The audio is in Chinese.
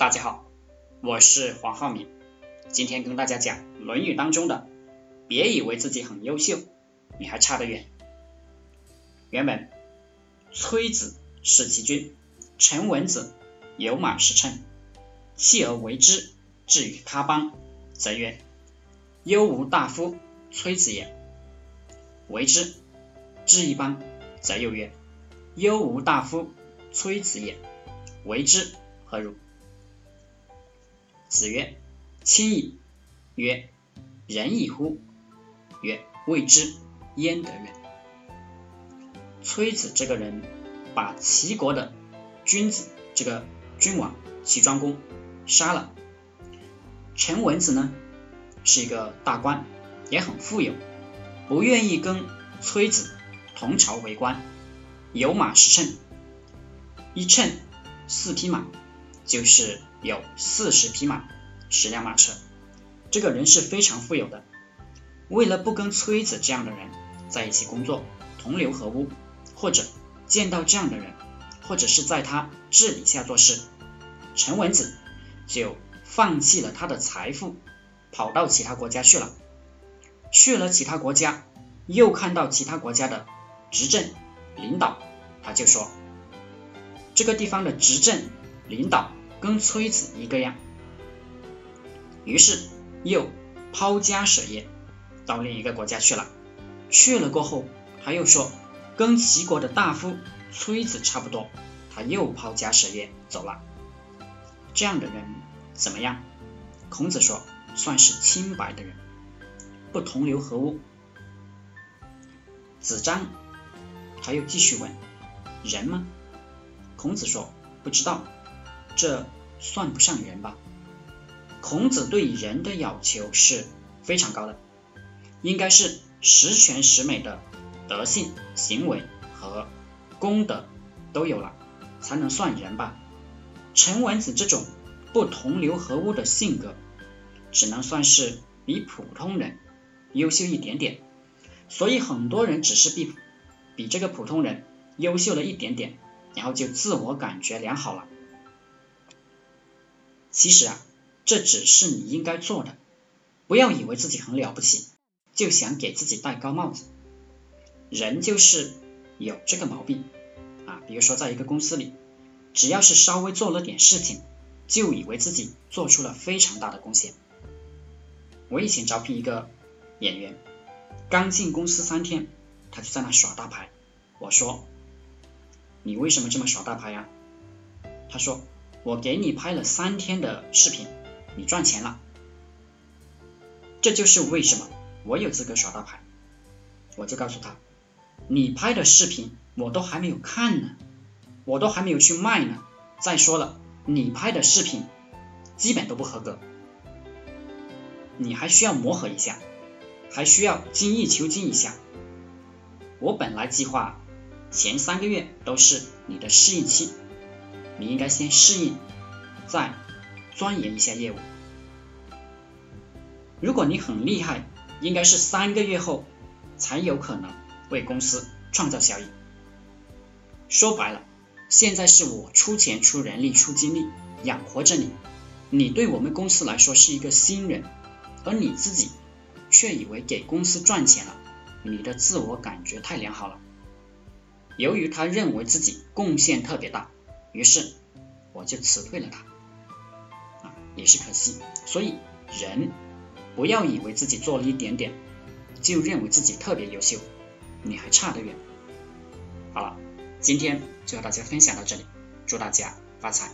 大家好，我是黄浩明，今天跟大家讲《论语》当中的“别以为自己很优秀，你还差得远”。原文：崔子弑其君，陈文子有马十乘，弃而为之，至于他邦，则曰：“忧无大夫，崔子也。”为之，至一邦，则又曰：“忧无大夫，崔子也。”为之，何如？子曰：“亲矣。”曰：“仁矣乎？”曰：“未之焉得仁？”崔子这个人把齐国的君子，这个君王齐庄公杀了。陈文子呢是一个大官，也很富有，不愿意跟崔子同朝为官，有马十乘，一乘四匹马，就是有四十匹马。十辆马车，这个人是非常富有的。为了不跟崔子这样的人在一起工作，同流合污，或者见到这样的人，或者是在他治理下做事，陈文子就放弃了他的财富，跑到其他国家去了。去了其他国家，又看到其他国家的执政领导，他就说这个地方的执政领导跟崔子一个样。于是又抛家舍业到另一个国家去了。去了过后，他又说跟齐国的大夫崔子差不多，他又抛家舍业走了。这样的人怎么样？孔子说算是清白的人，不同流合污。子张他又继续问人吗？孔子说不知道，这算不上人吧。孔子对人的要求是非常高的，应该是十全十美的德性、行为和功德都有了，才能算人吧。陈文子这种不同流合污的性格，只能算是比普通人优秀一点点。所以很多人只是比比这个普通人优秀了一点点，然后就自我感觉良好了。其实啊。这只是你应该做的，不要以为自己很了不起，就想给自己戴高帽子。人就是有这个毛病啊，比如说在一个公司里，只要是稍微做了点事情，就以为自己做出了非常大的贡献。我以前招聘一个演员，刚进公司三天，他就在那耍大牌。我说：“你为什么这么耍大牌呀？”他说：“我给你拍了三天的视频。”你赚钱了，这就是为什么我有资格耍大牌。我就告诉他，你拍的视频我都还没有看呢，我都还没有去卖呢。再说了，你拍的视频基本都不合格，你还需要磨合一下，还需要精益求精一下。我本来计划前三个月都是你的适应期，你应该先适应，再。钻研一下业务，如果你很厉害，应该是三个月后才有可能为公司创造效益。说白了，现在是我出钱、出人力、出精力养活着你，你对我们公司来说是一个新人，而你自己却以为给公司赚钱了，你的自我感觉太良好了。由于他认为自己贡献特别大，于是我就辞退了他。啊也是可惜，所以人不要以为自己做了一点点，就认为自己特别优秀，你还差得远。好了，今天就和大家分享到这里，祝大家发财。